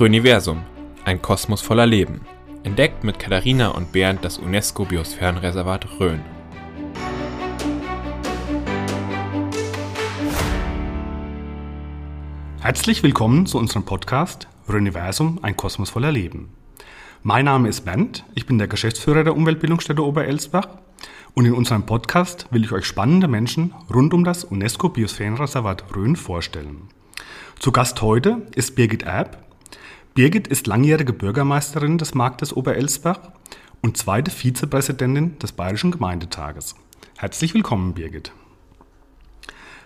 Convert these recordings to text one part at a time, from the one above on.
Röniversum, ein Kosmos voller Leben. Entdeckt mit Katharina und Bernd das UNESCO-Biosphärenreservat Rhön. Herzlich willkommen zu unserem Podcast Röniversum, ein Kosmos voller Leben. Mein Name ist Bernd, ich bin der Geschäftsführer der Umweltbildungsstätte Oberelsbach und in unserem Podcast will ich euch spannende Menschen rund um das UNESCO-Biosphärenreservat Rhön vorstellen. Zu Gast heute ist Birgit Erb. Birgit ist langjährige Bürgermeisterin des Marktes Oberelsbach und zweite Vizepräsidentin des Bayerischen Gemeindetages. Herzlich willkommen, Birgit.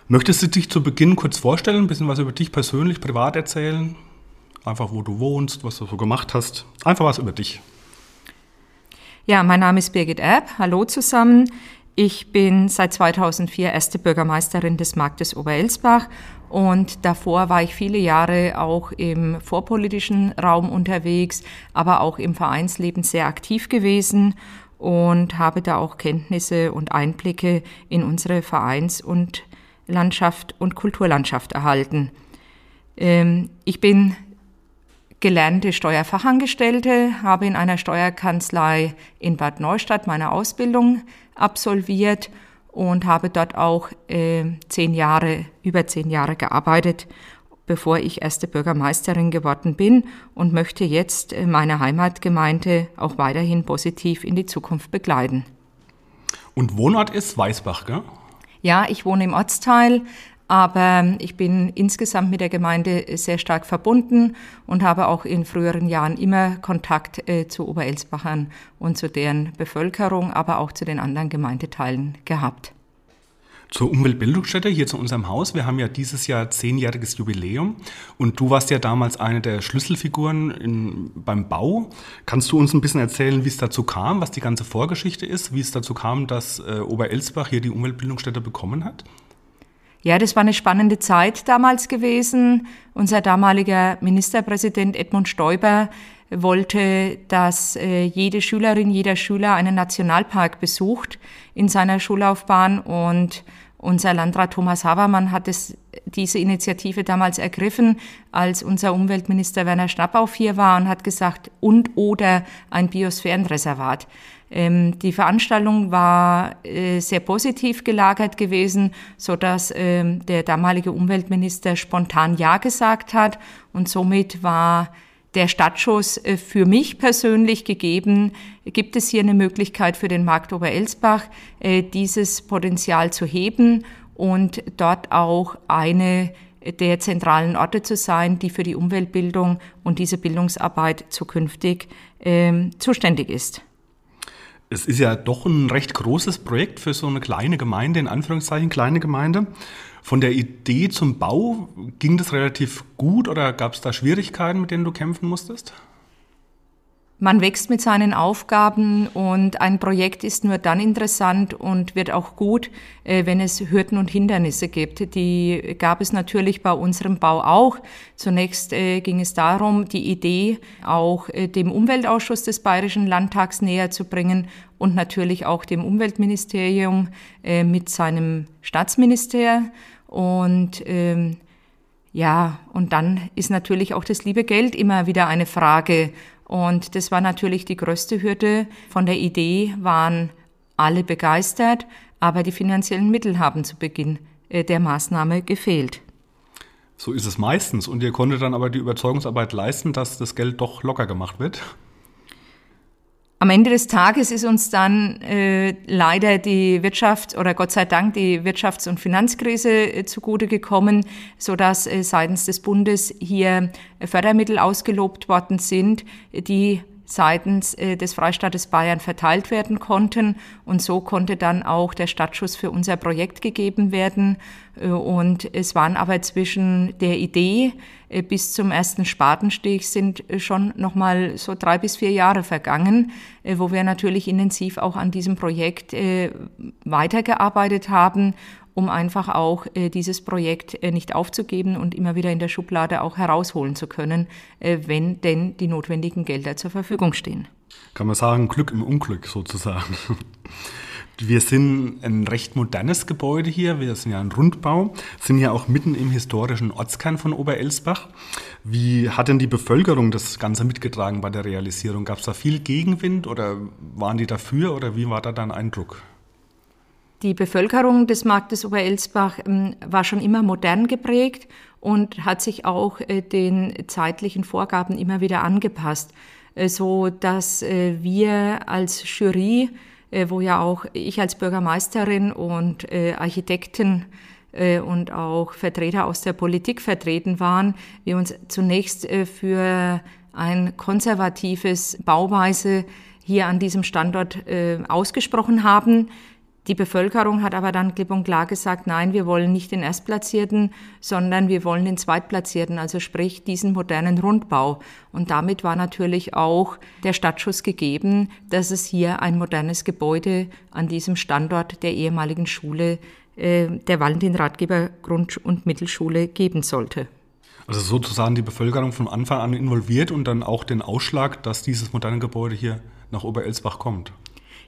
Möchtest du dich zu Beginn kurz vorstellen, ein bisschen was über dich persönlich, privat erzählen? Einfach, wo du wohnst, was du so gemacht hast. Einfach was über dich. Ja, mein Name ist Birgit Erb. Hallo zusammen. Ich bin seit 2004 erste Bürgermeisterin des Marktes Oberelsbach und davor war ich viele Jahre auch im vorpolitischen Raum unterwegs, aber auch im Vereinsleben sehr aktiv gewesen und habe da auch Kenntnisse und Einblicke in unsere Vereins- und Landschaft und Kulturlandschaft erhalten. Ähm, ich bin gelernte Steuerfachangestellte, habe in einer Steuerkanzlei in Bad Neustadt meine Ausbildung absolviert und habe dort auch äh, zehn Jahre, über zehn Jahre gearbeitet, bevor ich erste Bürgermeisterin geworden bin und möchte jetzt äh, meine Heimatgemeinde auch weiterhin positiv in die Zukunft begleiten. Und Wohnort ist Weißbach, gell? Ja, ich wohne im Ortsteil, aber ich bin insgesamt mit der Gemeinde sehr stark verbunden und habe auch in früheren Jahren immer Kontakt äh, zu Oberelsbachern und zu deren Bevölkerung, aber auch zu den anderen Gemeindeteilen gehabt. Zur Umweltbildungsstätte hier zu unserem Haus. Wir haben ja dieses Jahr zehnjähriges Jubiläum und du warst ja damals eine der Schlüsselfiguren in, beim Bau. Kannst du uns ein bisschen erzählen, wie es dazu kam, was die ganze Vorgeschichte ist, wie es dazu kam, dass äh, Oberelsbach hier die Umweltbildungsstätte bekommen hat? Ja, das war eine spannende Zeit damals gewesen. Unser damaliger Ministerpräsident Edmund Stoiber wollte, dass äh, jede Schülerin, jeder Schüler einen Nationalpark besucht in seiner Schullaufbahn und unser Landrat Thomas Habermann hat es, diese Initiative damals ergriffen, als unser Umweltminister Werner Schnappauf hier war und hat gesagt, und oder ein Biosphärenreservat. Ähm, die Veranstaltung war äh, sehr positiv gelagert gewesen, so dass ähm, der damalige Umweltminister spontan Ja gesagt hat und somit war der Stadtschuss äh, für mich persönlich gegeben. Gibt es hier eine Möglichkeit für den Markt Oberelsbach, äh, dieses Potenzial zu heben und dort auch eine der zentralen Orte zu sein, die für die Umweltbildung und diese Bildungsarbeit zukünftig ähm, zuständig ist. Es ist ja doch ein recht großes Projekt für so eine kleine Gemeinde, in Anführungszeichen kleine Gemeinde. Von der Idee zum Bau, ging das relativ gut oder gab es da Schwierigkeiten, mit denen du kämpfen musstest? Man wächst mit seinen Aufgaben und ein Projekt ist nur dann interessant und wird auch gut, äh, wenn es Hürden und Hindernisse gibt. Die gab es natürlich bei unserem Bau auch. Zunächst äh, ging es darum, die Idee auch äh, dem Umweltausschuss des Bayerischen Landtags näher zu bringen und natürlich auch dem Umweltministerium mit seinem Staatsminister. Und ähm, ja, und dann ist natürlich auch das liebe Geld immer wieder eine Frage. Und das war natürlich die größte Hürde. Von der Idee waren alle begeistert, aber die finanziellen Mittel haben zu Beginn äh, der Maßnahme gefehlt. So ist es meistens. Und ihr konntet dann aber die Überzeugungsarbeit leisten, dass das Geld doch locker gemacht wird? Am Ende des Tages ist uns dann äh, leider die Wirtschaft oder Gott sei Dank die Wirtschafts- und Finanzkrise äh, zugute gekommen, so dass äh, seitens des Bundes hier Fördermittel ausgelobt worden sind, die seitens äh, des Freistaates Bayern verteilt werden konnten. Und so konnte dann auch der Startschuss für unser Projekt gegeben werden. Äh, und es waren aber zwischen der Idee äh, bis zum ersten Spatenstich sind schon nochmal so drei bis vier Jahre vergangen, wo wir natürlich intensiv auch an diesem Projekt weitergearbeitet haben um einfach auch äh, dieses Projekt äh, nicht aufzugeben und immer wieder in der Schublade auch herausholen zu können, äh, wenn denn die notwendigen Gelder zur Verfügung stehen. Kann man sagen, Glück im Unglück sozusagen. Wir sind ein recht modernes Gebäude hier. Wir sind ja ein Rundbau, sind ja auch mitten im historischen Ortskern von Oberelsbach. Wie hat denn die Bevölkerung das Ganze mitgetragen bei der Realisierung? Gab es da viel Gegenwind oder waren die dafür oder wie war da dein Eindruck? Die Bevölkerung des Marktes Oberelsbach ähm, war schon immer modern geprägt und hat sich auch äh, den zeitlichen Vorgaben immer wieder angepasst, äh, so dass äh, wir als Jury wo ja auch ich als Bürgermeisterin und Architekten und auch Vertreter aus der Politik vertreten waren, wir uns zunächst für ein konservatives Bauweise hier an diesem Standort ausgesprochen haben. Die Bevölkerung hat aber dann klipp und klar gesagt, nein, wir wollen nicht den Erstplatzierten, sondern wir wollen den Zweitplatzierten, also sprich diesen modernen Rundbau. Und damit war natürlich auch der Stadtschuss gegeben, dass es hier ein modernes Gebäude an diesem Standort der ehemaligen Schule, äh, der Valentin-Ratgeber Grund- und Mittelschule geben sollte. Also sozusagen die Bevölkerung von Anfang an involviert und dann auch den Ausschlag, dass dieses moderne Gebäude hier nach Oberelsbach kommt.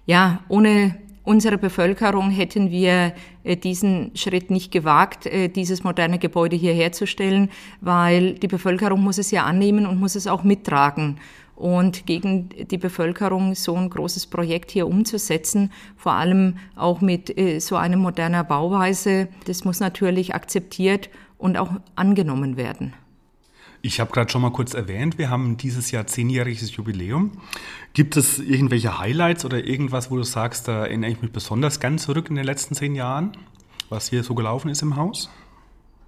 Ja, ohne unsere Bevölkerung hätten wir äh, diesen Schritt nicht gewagt, äh, dieses moderne Gebäude hier herzustellen, weil die Bevölkerung muss es ja annehmen und muss es auch mittragen. Und gegen die Bevölkerung so ein großes Projekt hier umzusetzen, vor allem auch mit äh, so einer moderner Bauweise, das muss natürlich akzeptiert und auch angenommen werden. Ich habe gerade schon mal kurz erwähnt, wir haben dieses Jahr zehnjähriges Jubiläum. Gibt es irgendwelche Highlights oder irgendwas, wo du sagst, da erinnere ich mich besonders gern zurück in den letzten zehn Jahren, was hier so gelaufen ist im Haus?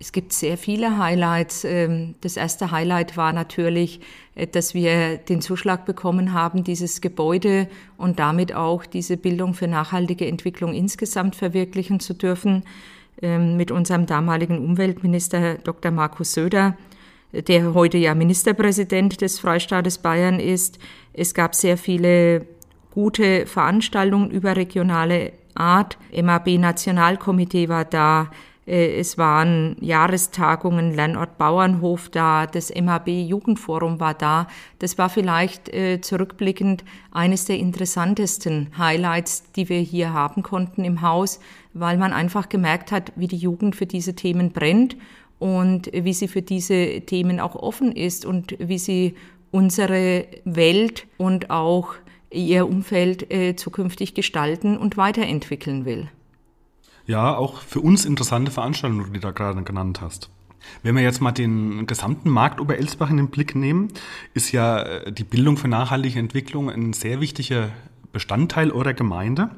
Es gibt sehr viele Highlights. Ähm, das erste Highlight war natürlich, äh, dass wir den Zuschlag bekommen haben, dieses Gebäude und damit auch diese Bildung für nachhaltige Entwicklung insgesamt verwirklichen zu dürfen ähm, mit unserem damaligen Umweltminister Dr. Markus Söder der heute ja Ministerpräsident des Freistaates Bayern ist. Es gab sehr viele gute Veranstaltungen überregionale Art. MAB Nationalkomitee war da. Äh, es waren Jahrestagungen, Lernort Bauernhof da, das MAB Jugendforum war da. Das war vielleicht äh, zurückblickend eines der interessantesten Highlights, die wir hier haben konnten im Haus, weil man einfach gemerkt hat, wie die Jugend für diese Themen brennt und wie sie für diese Themen auch offen ist und wie sie unsere Welt und auch ihr Umfeld äh, zukünftig gestalten und weiterentwickeln will. Ja, auch für uns interessante Veranstaltungen, die du da gerade genannt hast. Wenn wir jetzt mal den gesamten Markt Oberelsbach in den Blick nehmen, ist ja äh, die Bildung für nachhaltige Entwicklung ein sehr wichtiger Bestandteil eurer Gemeinde.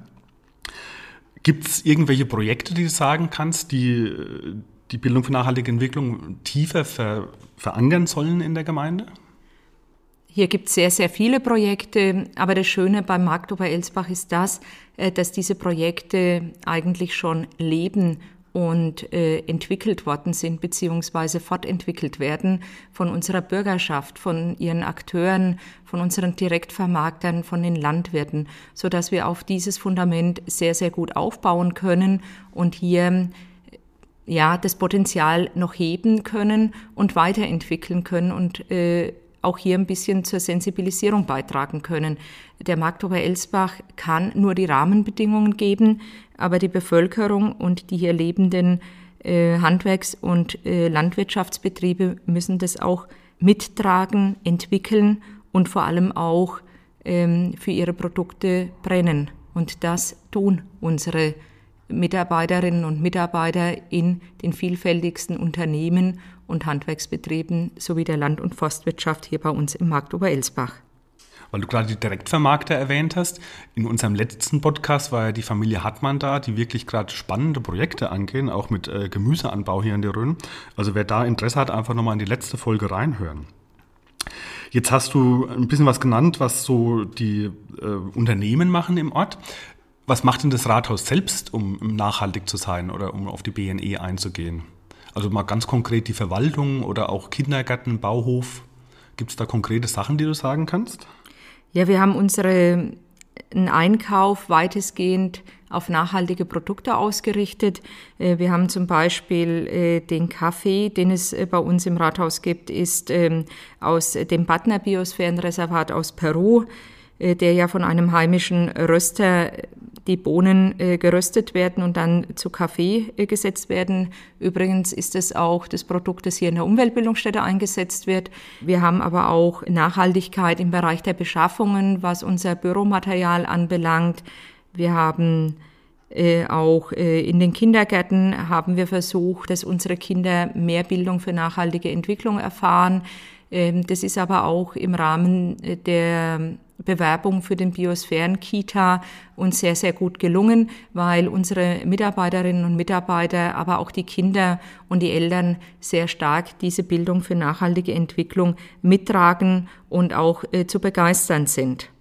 Gibt es irgendwelche Projekte, die du sagen kannst, die, äh, die Bildung für nachhaltige Entwicklung tiefer ver, verankern sollen in der Gemeinde? Hier gibt es sehr, sehr viele Projekte, aber das Schöne beim Markt Oberelsbach ist das, äh, dass diese Projekte eigentlich schon leben und äh, entwickelt worden sind beziehungsweise fortentwickelt werden von unserer Bürgerschaft, von ihren Akteuren, von unseren Direktvermarktern, von den Landwirten, so dass wir auf dieses Fundament sehr sehr gut aufbauen können und hier ja, das Potenzial noch heben können und weiterentwickeln können und äh, auch hier ein bisschen zur Sensibilisierung beitragen können. Der Markt Oberelsbach kann nur die Rahmenbedingungen geben, aber die Bevölkerung und die hier lebenden äh, Handwerks- und äh, Landwirtschaftsbetriebe müssen das auch mittragen, entwickeln und vor allem auch ähm, für ihre Produkte brennen. Und das tun unsere Mitarbeiterinnen und Mitarbeiter in den vielfältigsten Unternehmen und Handwerksbetrieben sowie der Land- und Forstwirtschaft hier bei uns im Markt Oberelsbach. Weil du gerade die Direktvermarkter erwähnt hast, in unserem letzten Podcast war ja die Familie Hartmann da, die wirklich gerade spannende Projekte angehen, auch mit äh, Gemüseanbau hier in der Rhön. Also wer da Interesse hat, einfach nochmal in die letzte Folge reinhören. Jetzt hast du ein bisschen was genannt, was so die äh, Unternehmen machen im Ort. Was macht denn das Rathaus selbst, um nachhaltig zu sein oder um auf die BNE einzugehen? Also mal ganz konkret die Verwaltung oder auch Kindergarten, Bauhof. Gibt es da konkrete Sachen, die du sagen kannst? Ja, wir haben unseren Einkauf weitestgehend auf nachhaltige Produkte ausgerichtet. Äh, wir haben zum Beispiel äh, den Kaffee, den es äh, bei uns im Rathaus gibt, ist ähm, aus dem Badner Biosphärenreservat aus Peru. Der ja von einem heimischen Röster die Bohnen äh, geröstet werden und dann zu Kaffee äh, gesetzt werden. Übrigens ist es auch das Produkt, das hier in der Umweltbildungsstätte eingesetzt wird. Wir haben aber auch Nachhaltigkeit im Bereich der Beschaffungen, was unser Büromaterial anbelangt. Wir haben äh, auch äh, in den Kindergärten haben wir versucht, dass unsere Kinder mehr Bildung für nachhaltige Entwicklung erfahren. Ähm, das ist aber auch im Rahmen äh, der Bewerbung für den Biosphären-Kita uns sehr, sehr gut gelungen, weil unsere Mitarbeiterinnen und Mitarbeiter, aber auch die Kinder und die Eltern sehr stark diese Bildung für nachhaltige Entwicklung mittragen und auch äh, zu begeistern sind.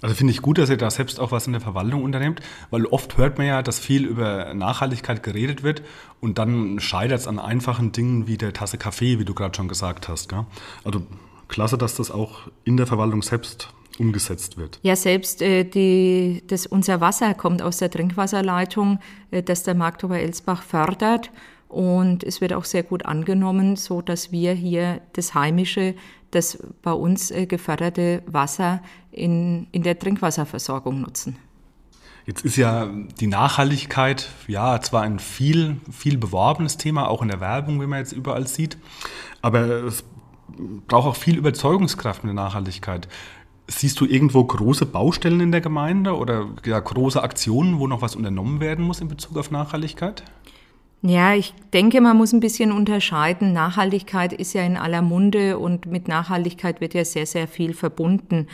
Also finde ich gut, dass ihr da selbst auch was in der Verwaltung unternehmt, weil oft hört man ja, dass viel über Nachhaltigkeit geredet wird und dann scheitert es an einfachen Dingen wie der Tasse Kaffee, wie du gerade schon gesagt hast. Gell? Also klasse, dass das auch in der Verwaltung selbst umgesetzt wird. Ja, selbst äh, die, das, unser Wasser kommt aus der Trinkwasserleitung, äh, das der Markt Oberelsbach fördert. Und es wird auch sehr gut angenommen, so dass wir hier das heimische, das bei uns äh, geförderte Wasser in, in der Trinkwasserversorgung nutzen. Jetzt ist ja die Nachhaltigkeit ja zwar ein viel, viel beworbenes Thema, auch in der Werbung, wie man jetzt überall sieht, aber es braucht auch viel Überzeugungskraft mit der Nachhaltigkeit. Siehst du irgendwo große Baustellen in der Gemeinde oder ja, große Aktionen, wo noch was unternommen werden muss in Bezug auf Nachhaltigkeit? Ja, ich denke, man muss ein bisschen unterscheiden. Nachhaltigkeit ist ja in aller Munde und mit Nachhaltigkeit wird ja sehr, sehr viel verbunden.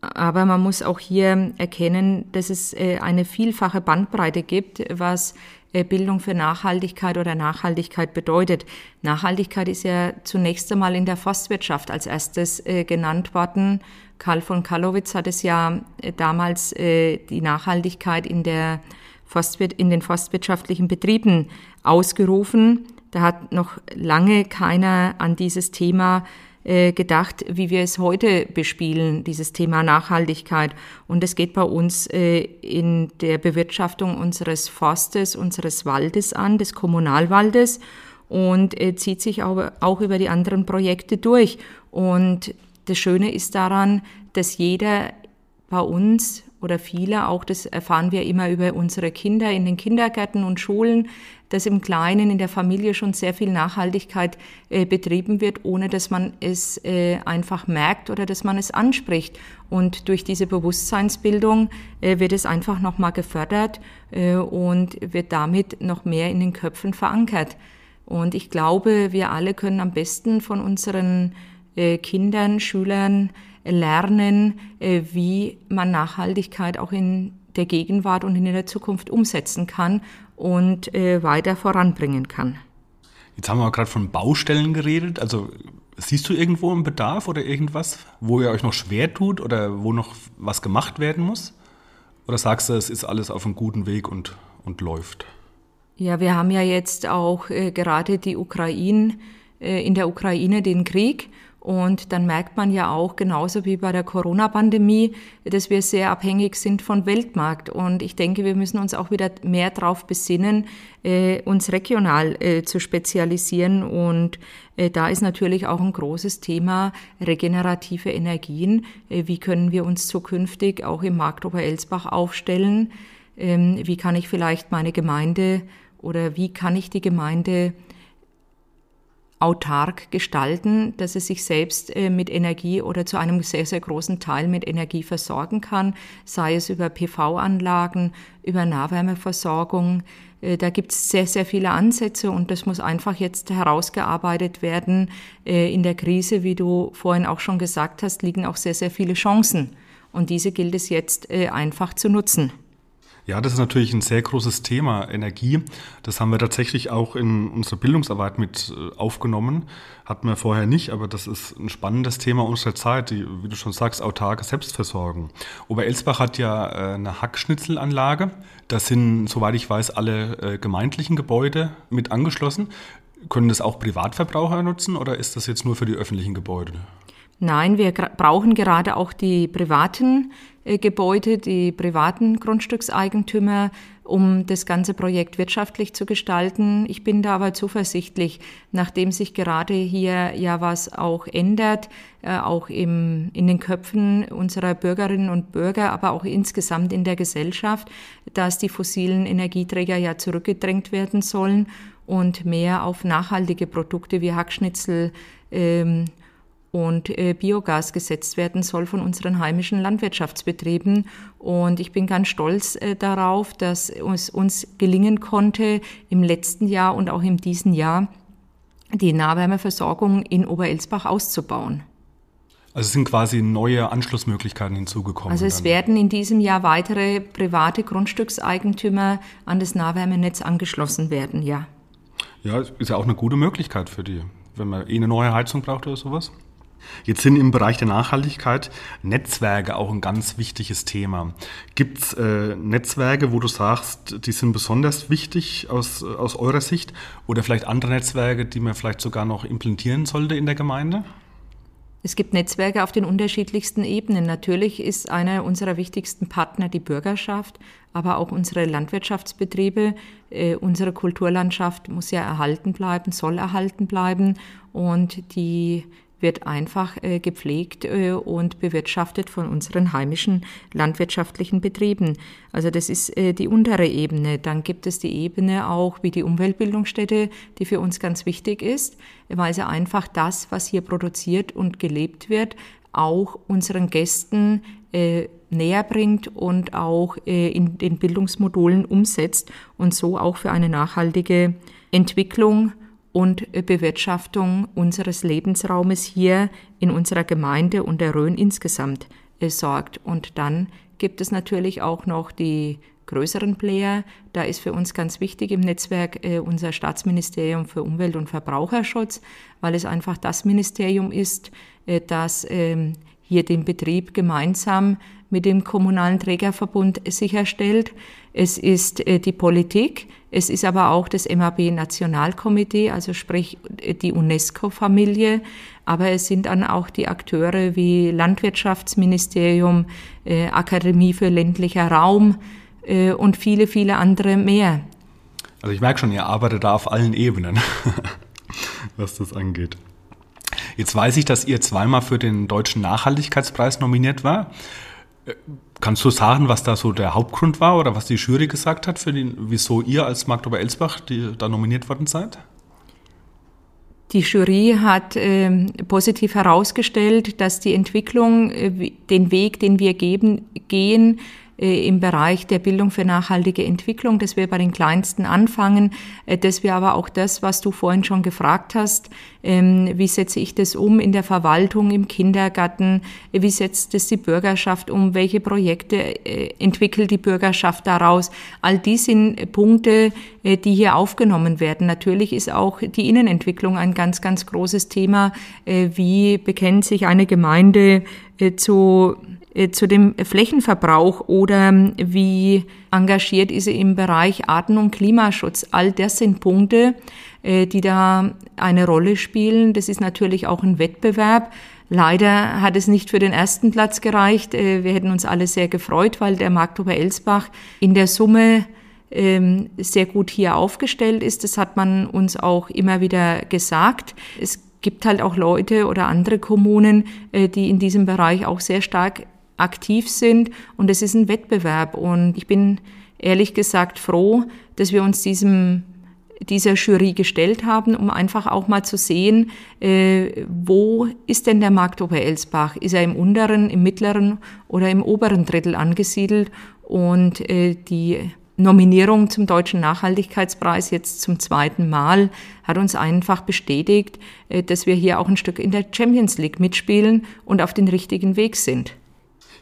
Aber man muss auch hier erkennen, dass es äh, eine vielfache Bandbreite gibt, was äh, Bildung für Nachhaltigkeit oder Nachhaltigkeit bedeutet. Nachhaltigkeit ist ja zunächst einmal in der Forstwirtschaft als erstes äh, genannt worden. Karl von Kalowitz hat es ja damals die Nachhaltigkeit in, der Forstwirt, in den forstwirtschaftlichen Betrieben ausgerufen. Da hat noch lange keiner an dieses Thema äh, gedacht, wie wir es heute bespielen, dieses Thema Nachhaltigkeit. Und es geht bei uns äh, in der Bewirtschaftung unseres Forstes, unseres Waldes an, des Kommunalwaldes und äh, zieht sich auch über die anderen Projekte durch. Und das Schöne ist daran, dass jeder bei uns oder viele, auch das erfahren wir immer über unsere Kinder in den Kindergärten und Schulen, dass im Kleinen in der Familie schon sehr viel Nachhaltigkeit äh, betrieben wird, ohne dass man es äh, einfach merkt oder dass man es anspricht. Und durch diese Bewusstseinsbildung äh, wird es einfach nochmal gefördert äh, und wird damit noch mehr in den Köpfen verankert. Und ich glaube, wir alle können am besten von unseren äh, Kindern, Schülern lernen, äh, wie man Nachhaltigkeit auch in der Gegenwart und in der Zukunft umsetzen kann und äh, weiter voranbringen kann. Jetzt haben wir gerade von Baustellen geredet. Also siehst du irgendwo einen Bedarf oder irgendwas, wo ihr euch noch schwer tut oder wo noch was gemacht werden muss? Oder sagst du, es ist alles auf einem guten Weg und, und läuft? Ja, wir haben ja jetzt auch äh, gerade die Ukraine, äh, in der Ukraine den Krieg und dann merkt man ja auch, genauso wie bei der Corona-Pandemie, dass wir sehr abhängig sind von Weltmarkt. Und ich denke, wir müssen uns auch wieder mehr darauf besinnen, äh, uns regional äh, zu spezialisieren. Und äh, da ist natürlich auch ein großes Thema regenerative Energien. Wie können wir uns zukünftig auch im Markt Oberelsbach aufstellen? Ähm, wie kann ich vielleicht meine Gemeinde oder wie kann ich die Gemeinde autark gestalten, dass es sich selbst äh, mit Energie oder zu einem sehr, sehr großen Teil mit Energie versorgen kann, sei es über PV-Anlagen, über Nahwärmeversorgung. Äh, da gibt es sehr, sehr viele Ansätze und das muss einfach jetzt herausgearbeitet werden. Äh, in der Krise, wie du vorhin auch schon gesagt hast, liegen auch sehr, sehr viele Chancen. Und diese gilt es jetzt einfach zu nutzen. Ja, das ist natürlich ein sehr großes Thema, Energie. Das haben wir tatsächlich auch in unserer Bildungsarbeit mit äh, aufgenommen. Hatten wir vorher nicht, aber das ist ein spannendes Thema unserer Zeit, die, wie du schon sagst, autarke Selbstversorgung. Oberelsbach hat ja äh, eine Hackschnitzelanlage. Da sind, soweit ich weiß, alle äh, gemeindlichen Gebäude mit angeschlossen. Können das auch Privatverbraucher nutzen oder ist das jetzt nur für die öffentlichen Gebäude? Nein, wir brauchen gerade auch die privaten Gebäude, die privaten Grundstückseigentümer, um das ganze Projekt wirtschaftlich zu gestalten. Ich bin da aber zuversichtlich, nachdem sich gerade hier ja was auch ändert, äh, auch im, in den Köpfen unserer Bürgerinnen und Bürger, aber auch insgesamt in der Gesellschaft, dass die fossilen Energieträger ja zurückgedrängt werden sollen und mehr auf nachhaltige Produkte wie Hackschnitzel ähm, und äh, Biogas gesetzt werden soll von unseren heimischen Landwirtschaftsbetrieben. Und ich bin ganz stolz äh, darauf, dass es uns gelingen konnte, im letzten Jahr und auch in diesem Jahr die Nahwärmeversorgung in Oberelsbach auszubauen. Also es sind quasi neue Anschlussmöglichkeiten hinzugekommen. Also es dann. werden in diesem Jahr weitere private Grundstückseigentümer an das Nahwärmenetz angeschlossen werden, ja. Ja, ist ja auch eine gute Möglichkeit für die, wenn man eh eine neue Heizung braucht oder sowas. Jetzt sind im Bereich der Nachhaltigkeit Netzwerke auch ein ganz wichtiges Thema. Gibt es äh, Netzwerke, wo du sagst, die sind besonders wichtig aus, aus eurer Sicht oder vielleicht andere Netzwerke, die man vielleicht sogar noch implementieren sollte in der Gemeinde? Es gibt Netzwerke auf den unterschiedlichsten Ebenen. Natürlich ist einer unserer wichtigsten Partner die Bürgerschaft, aber auch unsere Landwirtschaftsbetriebe. Äh, unsere Kulturlandschaft muss ja erhalten bleiben, soll erhalten bleiben und die wird einfach äh, gepflegt äh, und bewirtschaftet von unseren heimischen landwirtschaftlichen Betrieben. Also das ist äh, die untere Ebene. Dann gibt es die Ebene auch wie die Umweltbildungsstätte, die für uns ganz wichtig ist, weil sie einfach das, was hier produziert und gelebt wird, auch unseren Gästen äh, näher bringt und auch äh, in den Bildungsmodulen umsetzt und so auch für eine nachhaltige Entwicklung und Bewirtschaftung unseres Lebensraumes hier in unserer Gemeinde und der Rhön insgesamt äh, sorgt. Und dann gibt es natürlich auch noch die größeren Player. Da ist für uns ganz wichtig im Netzwerk äh, unser Staatsministerium für Umwelt und Verbraucherschutz, weil es einfach das Ministerium ist, äh, das ähm, hier den Betrieb gemeinsam mit dem kommunalen Trägerverbund sicherstellt. Es ist äh, die Politik, es ist aber auch das MAB-Nationalkomitee, also sprich äh, die UNESCO-Familie, aber es sind dann auch die Akteure wie Landwirtschaftsministerium, äh, Akademie für ländlicher Raum und viele, viele andere mehr. Also ich merke schon, ihr arbeitet da auf allen Ebenen, was das angeht. Jetzt weiß ich, dass ihr zweimal für den Deutschen Nachhaltigkeitspreis nominiert war. Kannst du sagen, was da so der Hauptgrund war oder was die Jury gesagt hat, für den, wieso ihr als Magdeburger Elsbach die, da nominiert worden seid? Die Jury hat äh, positiv herausgestellt, dass die Entwicklung, äh, den Weg, den wir geben, gehen, im Bereich der Bildung für nachhaltige Entwicklung, dass wir bei den Kleinsten anfangen, äh, dass wir aber auch das, was du vorhin schon gefragt hast, ähm, wie setze ich das um in der Verwaltung, im Kindergarten, äh, wie setzt es die Bürgerschaft um, welche Projekte entwickelt die Bürgerschaft daraus. All die sind Punkte, die hier aufgenommen werden. Natürlich ist auch die Innenentwicklung ein ganz, ganz großes Thema. Wie bekennt sich eine Gemeinde zu äh, zu dem Flächenverbrauch oder ähm, wie engagiert ist sie im Bereich Arten- und Klimaschutz. All das sind Punkte, äh, die da eine Rolle spielen. Das ist natürlich auch ein Wettbewerb. Leider hat es nicht für den ersten Platz gereicht. Äh, wir hätten uns alle sehr gefreut, weil der Marktober Elsbach in der Summe ähm, sehr gut hier aufgestellt ist. Das hat man uns auch immer wieder gesagt. Es gibt halt auch Leute oder andere Kommunen, die in diesem Bereich auch sehr stark aktiv sind und es ist ein Wettbewerb und ich bin ehrlich gesagt froh, dass wir uns diesem dieser Jury gestellt haben, um einfach auch mal zu sehen, äh, wo ist denn der Markt Oberelsbach? Ist er im unteren, im mittleren oder im oberen Drittel angesiedelt? Und äh, die Nominierung zum Deutschen Nachhaltigkeitspreis jetzt zum zweiten Mal hat uns einfach bestätigt, äh, dass wir hier auch ein Stück in der Champions League mitspielen und auf den richtigen Weg sind.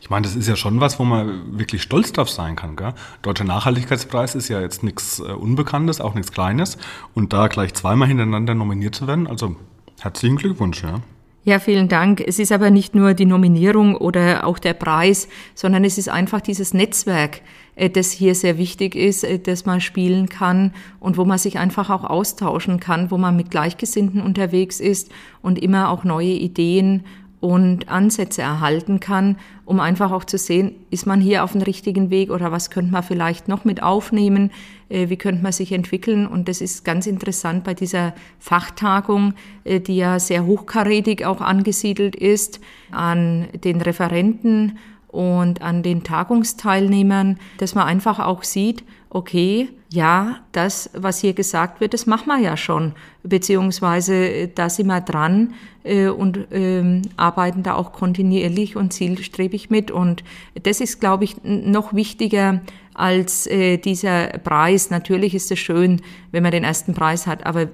Ich meine, das ist ja schon was, wo man wirklich stolz drauf sein kann. Gell? Deutscher Nachhaltigkeitspreis ist ja jetzt nichts äh, Unbekanntes, auch nichts Kleines. Und da gleich zweimal hintereinander nominiert zu werden, also herzlichen Glückwunsch. Ja. Ja, vielen Dank. Es ist aber nicht nur die Nominierung oder auch der Preis, sondern es ist einfach dieses Netzwerk, äh, das hier sehr wichtig ist, äh, das man spielen kann und wo man sich einfach auch austauschen kann, wo man mit Gleichgesinnten unterwegs ist und immer auch neue Ideen und Ansätze erhalten kann, um einfach auch zu sehen, ist man hier auf dem richtigen Weg oder was könnte man vielleicht noch mit aufnehmen, äh, wie könnte man sich entwickeln. Und das ist ganz interessant bei dieser Fachtagung, äh, die ja sehr hochkarätig auch angesiedelt ist, an den Referenten und an den Tagungsteilnehmern, dass man einfach auch sieht, okay, ja, das, was hier gesagt wird, das machen wir ja schon, beziehungsweise äh, da sind wir dran äh, und ähm, arbeiten da auch kontinuierlich und zielstrebig mit. Und das ist, glaube ich, noch wichtiger als äh, dieser Preis. Natürlich ist es schön, wenn man den ersten Preis hat, aber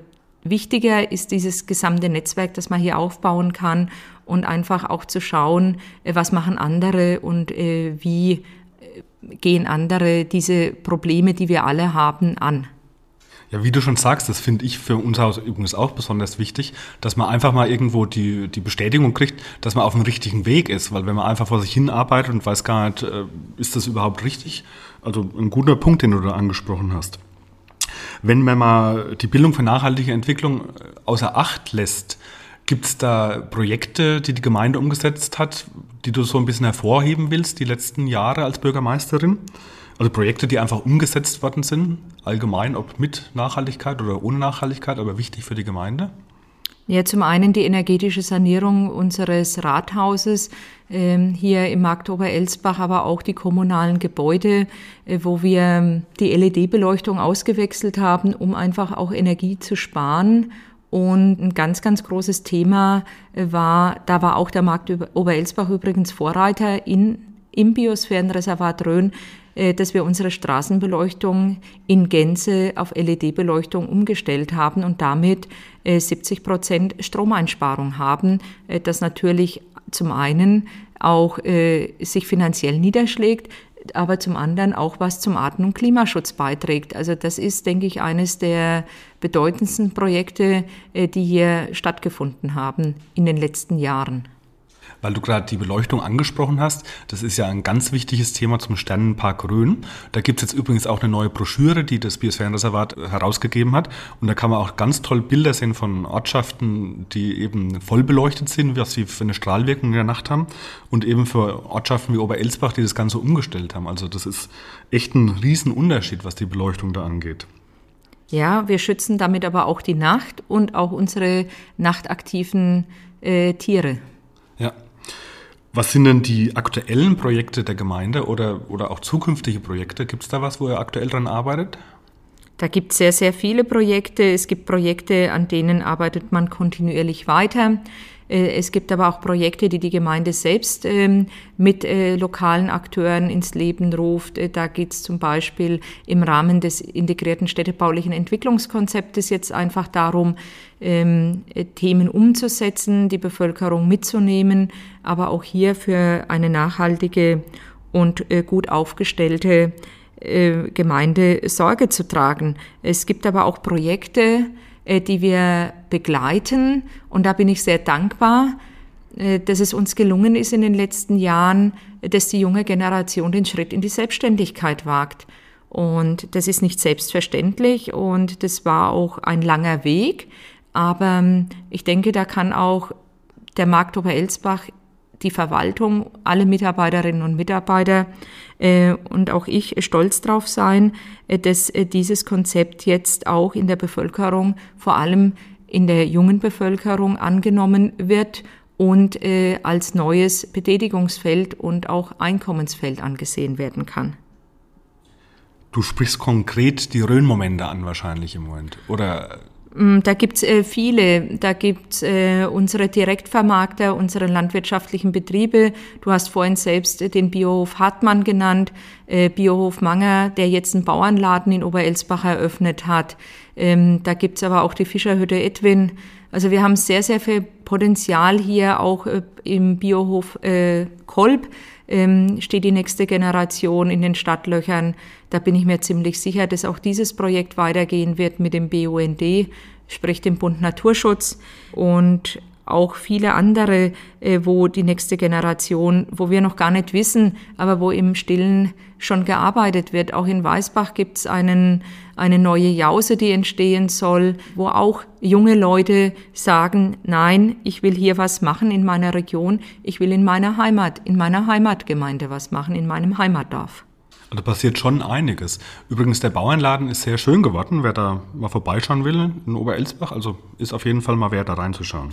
wichtiger ist dieses gesamte Netzwerk, das man hier aufbauen kann und einfach auch zu schauen, äh, was machen andere und äh, wie gehen andere diese Probleme, die wir alle haben, an. Ja, wie du schon sagst, das finde ich für unser Haus übrigens auch besonders wichtig, dass man einfach mal irgendwo die, die Bestätigung kriegt, dass man auf dem richtigen Weg ist. Weil wenn man einfach vor sich hin arbeitet und weiß gar nicht, äh, ist das überhaupt richtig? Also ein guter Punkt, den du da angesprochen hast. Wenn man mal die Bildung für nachhaltige Entwicklung außer Acht lässt, Gibt es da Projekte, die die Gemeinde umgesetzt hat, die du so ein bisschen hervorheben willst, die letzten Jahre als Bürgermeisterin? Also Projekte, die einfach umgesetzt worden sind, allgemein, ob mit Nachhaltigkeit oder ohne Nachhaltigkeit, aber wichtig für die Gemeinde? Ja, zum einen die energetische Sanierung unseres Rathauses ähm, hier im Markt Oberelsbach, aber auch die kommunalen Gebäude, äh, wo wir die LED-Beleuchtung ausgewechselt haben, um einfach auch Energie zu sparen und ein ganz, ganz großes Thema war, da war auch der Markt Oberelsbach übrigens Vorreiter in, im Biosphärenreservat Rhön, äh, dass wir unsere Straßenbeleuchtung in Gänze auf LED-Beleuchtung umgestellt haben und damit 70 äh, Prozent Stromeinsparung haben, äh, das natürlich zum einen auch sich finanziell niederschlägt, aber zum anderen auch was zum Arten- und Klimaschutz beiträgt. Also das ist, denke ich, eines der bedeutendsten Projekte, äh, die hier stattgefunden haben in den letzten Jahren. Weil du gerade die Beleuchtung angesprochen hast, das ist ja ein ganz wichtiges Thema zum Sternenpark Rhön. Da gibt es jetzt übrigens auch eine neue Broschüre, die das Biosphärenreservat herausgegeben hat. Und da kann man auch ganz toll Bilder sehen von Ortschaften, die eben voll beleuchtet sind, was sie für eine Strahlwirkung in der Nacht haben. Und eben für Ortschaften wie Oberelsbach, die das Ganze umgestellt haben. Also das ist echt ein Riesenunterschied, was die Beleuchtung da angeht. Ja, wir schützen damit aber auch die Nacht und auch unsere nachtaktiven äh, Tiere. Ja. Was sind denn die aktuellen Projekte der Gemeinde oder, oder auch zukünftige Projekte? Gibt es da was, wo ihr aktuell dran arbeitet? Da gibt es sehr, sehr viele Projekte. Es gibt Projekte, an denen arbeitet man kontinuierlich weiter. Äh, es gibt aber auch Projekte, die die Gemeinde selbst ähm, mit äh, lokalen Akteuren ins Leben ruft. Äh, da geht es zum Beispiel im Rahmen des integrierten städtebaulichen Entwicklungskonzeptes jetzt einfach darum, ähm, Themen umzusetzen, die Bevölkerung mitzunehmen, aber auch hier für eine nachhaltige und gut aufgestellte Gemeinde Sorge zu tragen. Es gibt aber auch Projekte, äh, die wir begleiten und da bin ich sehr dankbar, äh, dass es uns gelungen ist in den letzten Jahren, dass die junge Generation den Schritt in die Selbstständigkeit wagt. Und das ist nicht selbstverständlich und das war auch ein langer Weg. Aber ähm, ich denke, da kann auch der Markt Oberelsbach, die Verwaltung, alle Mitarbeiterinnen und Mitarbeiter äh, und auch ich stolz drauf sein, äh, dass äh, dieses Konzept jetzt auch in der Bevölkerung, vor allem in der jungen Bevölkerung angenommen wird und als neues Betätigungsfeld und auch Einkommensfeld angesehen werden kann. Du sprichst konkret die Rhön-Momente an wahrscheinlich im Moment, oder da gibt's äh, viele. Da gibt's äh, unsere Direktvermarkter, unsere landwirtschaftlichen Betriebe. Du hast vorhin selbst äh, den Biohof Hartmann genannt, äh, Biohof Manger, der jetzt einen Bauernladen in Oberelsbach eröffnet hat. Ähm, da gibt's aber auch die Fischerhütte Edwin. Also wir haben sehr, sehr viel Potenzial hier auch äh, im Biohof Kolb ähm, steht die nächste Generation in den Stadtlöchern. Da bin ich mir ziemlich sicher, dass auch dieses Projekt weitergehen wird mit dem BUND, sprich dem Bund Naturschutz. Und auch viele andere, äh, wo die nächste Generation, wo wir noch gar nicht wissen, aber wo im Stillen schon gearbeitet wird. Auch in Weißbach gibt es eine neue Jause, die entstehen soll, wo auch junge Leute sagen, nein, ich will hier was machen in meiner Region, ich will in meiner Heimat, in meiner Heimatgemeinde was machen, in meinem Heimatdorf. Also passiert schon einiges. Übrigens, der Bauernladen ist sehr schön geworden. Wer da mal vorbeischauen will in Oberelsbach, also ist auf jeden Fall mal wert, da reinzuschauen.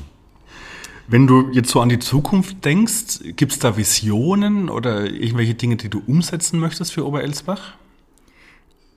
Wenn du jetzt so an die Zukunft denkst, gibt es da Visionen oder irgendwelche Dinge, die du umsetzen möchtest für Oberelsbach?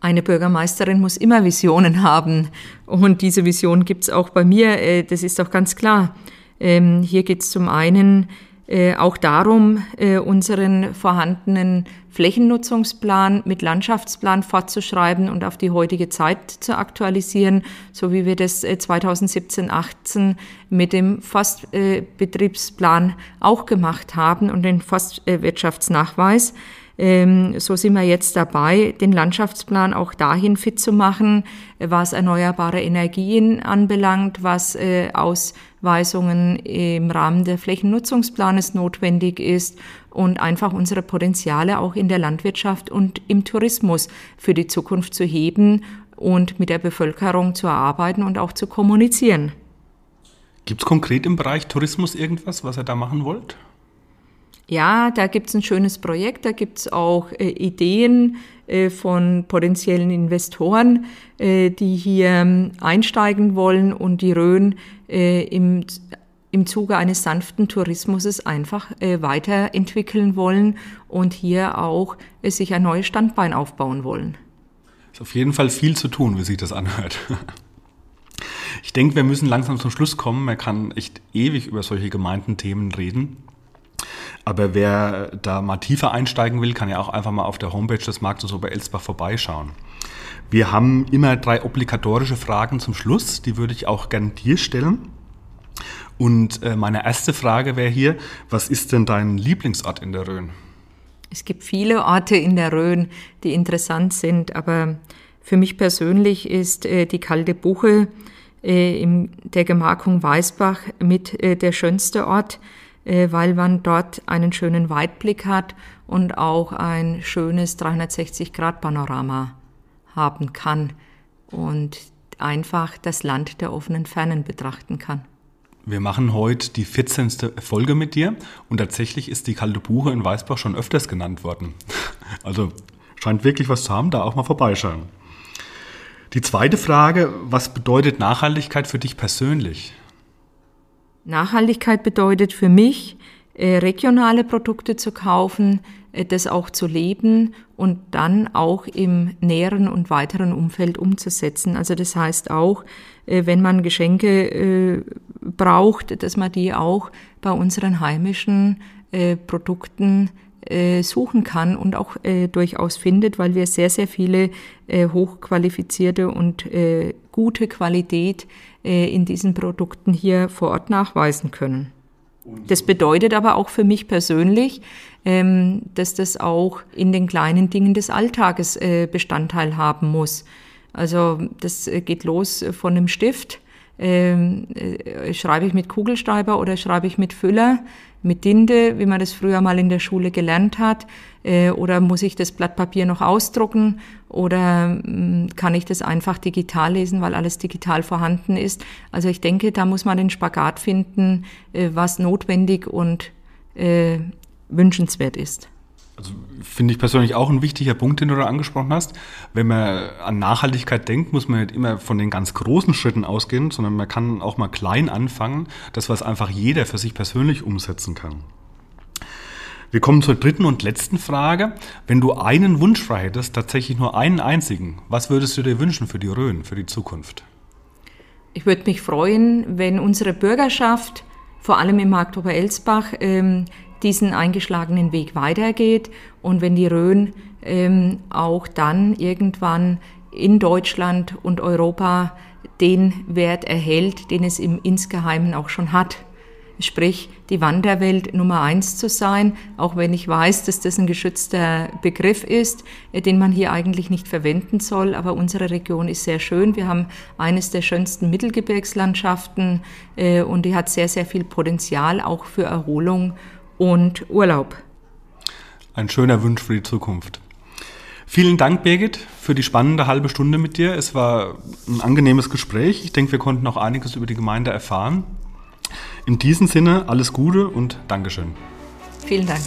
Eine Bürgermeisterin muss immer Visionen haben. Und diese Vision gibt es auch bei mir. Äh, das ist auch ganz klar. Ähm, hier geht es zum einen äh, auch darum, äh, unseren vorhandenen Flächennutzungsplan mit Landschaftsplan fortzuschreiben und auf die heutige Zeit zu aktualisieren, so wie wir das 2017-18 äh, mit dem Forstbetriebsplan auch gemacht haben und den Forstwirtschaftsnachweis. Ähm, so sind wir jetzt dabei, den Landschaftsplan auch dahin fit zu machen, was erneuerbare Energien anbelangt, was aus Weisungen im Rahmen der Flächennutzungsplanes notwendig ist und einfach unsere Potenziale auch in der Landwirtschaft und im Tourismus für die Zukunft zu heben und mit der Bevölkerung zu erarbeiten und auch zu kommunizieren. Gibt es konkret im Bereich Tourismus irgendwas, was ihr da machen wollt? Ja, da gibt es ein schönes Projekt, da gibt es auch äh, Ideen von potenziellen Investoren, äh, die hier ähm, einsteigen wollen und die Rhön äh, im, Zuge eines sanften Tourismus einfach äh, weiterentwickeln wollen und hier auch äh, sich ein neues Standbein aufbauen wollen. Ist auf jeden Fall viel zu tun, wie sich das anhört. Ich denke, wir müssen langsam zum Schluss kommen. Man kann echt ewig über solche gemeinten Themen reden. Aber wer da mal tiefer einsteigen will, kann ja auch einfach mal auf der Homepage des Marktes Oberelsbach vorbeischauen. Wir haben immer drei obligatorische Fragen zum Schluss, die würde ich auch gerne dir stellen. Und äh, meine erste Frage wäre hier, was ist denn dein Lieblingsort in der Rhön? Es gibt viele Orte in der Rhön, die interessant sind, aber für mich persönlich ist äh, die kalte Buche äh, in der Gemarkung Weißbach mit der schönste Ort. Äh, weil man dort einen schönen Weitblick hat und auch ein schönes 360-Grad-Panorama haben kann und einfach das Land der offenen Fernen betrachten kann. Wir machen heute die 14. Folge mit dir und tatsächlich ist die kalte Buche in Weißbach schon öfters genannt worden. Also scheint wirklich was zu haben, da auch mal vorbeischauen. Die zweite Frage, was bedeutet Nachhaltigkeit für dich persönlich? Nachhaltigkeit bedeutet für mich, äh, regionale Produkte zu kaufen, äh, das auch zu leben und dann auch im näheren und weiteren Umfeld umzusetzen. Also das heißt auch, äh, wenn man Geschenke braucht, dass man die auch bei unseren heimischen Produkten suchen kann und auch durchaus findet, weil wir sehr, sehr viele hochqualifizierte und gute Qualität äh, in diesen Produkten hier vor Ort nachweisen können. Das bedeutet aber auch für mich persönlich, ähm, dass das auch in den kleinen Dingen des Alltages äh, Bestandteil haben muss. Also das äh, geht los von einem Stift. Ähm, schreibe ich mit Kugelschreiber oder schreibe ich mit Füller? mit Dinde, wie man das früher mal in der Schule gelernt hat? Äh, oder muss ich das Blatt Papier noch ausdrucken? Oder mm, kann ich das einfach digital lesen, weil alles digital vorhanden ist? Also ich denke, da muss man den Spagat finden, äh, was notwendig und äh, wünschenswert ist. Also finde ich persönlich auch ein wichtiger Punkt, den du da angesprochen hast. Wenn man an Nachhaltigkeit denkt, muss man nicht immer von den ganz großen Schritten ausgehen, sondern man kann auch mal klein anfangen, das was einfach jeder für sich persönlich umsetzen kann. Wir kommen zur dritten und letzten Frage. Wenn du einen Wunsch frei hättest, tatsächlich nur einen einzigen, was würdest du dir wünschen für die Rhön, für die Zukunft? Ich würde mich freuen, wenn unsere Bürgerschaft, vor allem im Markt Oberelsbach, ähm, diesen eingeschlagenen Weg weitergeht und wenn die Rhön ähm, auch dann irgendwann in Deutschland und Europa den Wert erhält, den es im insgeheimen auch schon hat. sprich die Wanderwelt Nummer eins zu sein, auch wenn ich weiß, dass das ein geschützter Begriff ist, äh, den man hier eigentlich nicht verwenden soll. Aber unsere Region ist sehr schön. Wir haben eines der schönsten Mittelgebirgslandschaften äh, und die hat sehr, sehr viel Potenzial auch für Erholung und Urlaub. Ein schöner Wunsch für die Zukunft. Vielen Dank, Birgit, für die spannende halbe Stunde mit dir. Es war ein angenehmes Gespräch. Ich denke, wir konnten auch einiges über die Gemeinde erfahren. In diesem Sinne alles Gute und Dankeschön. Vielen Dank.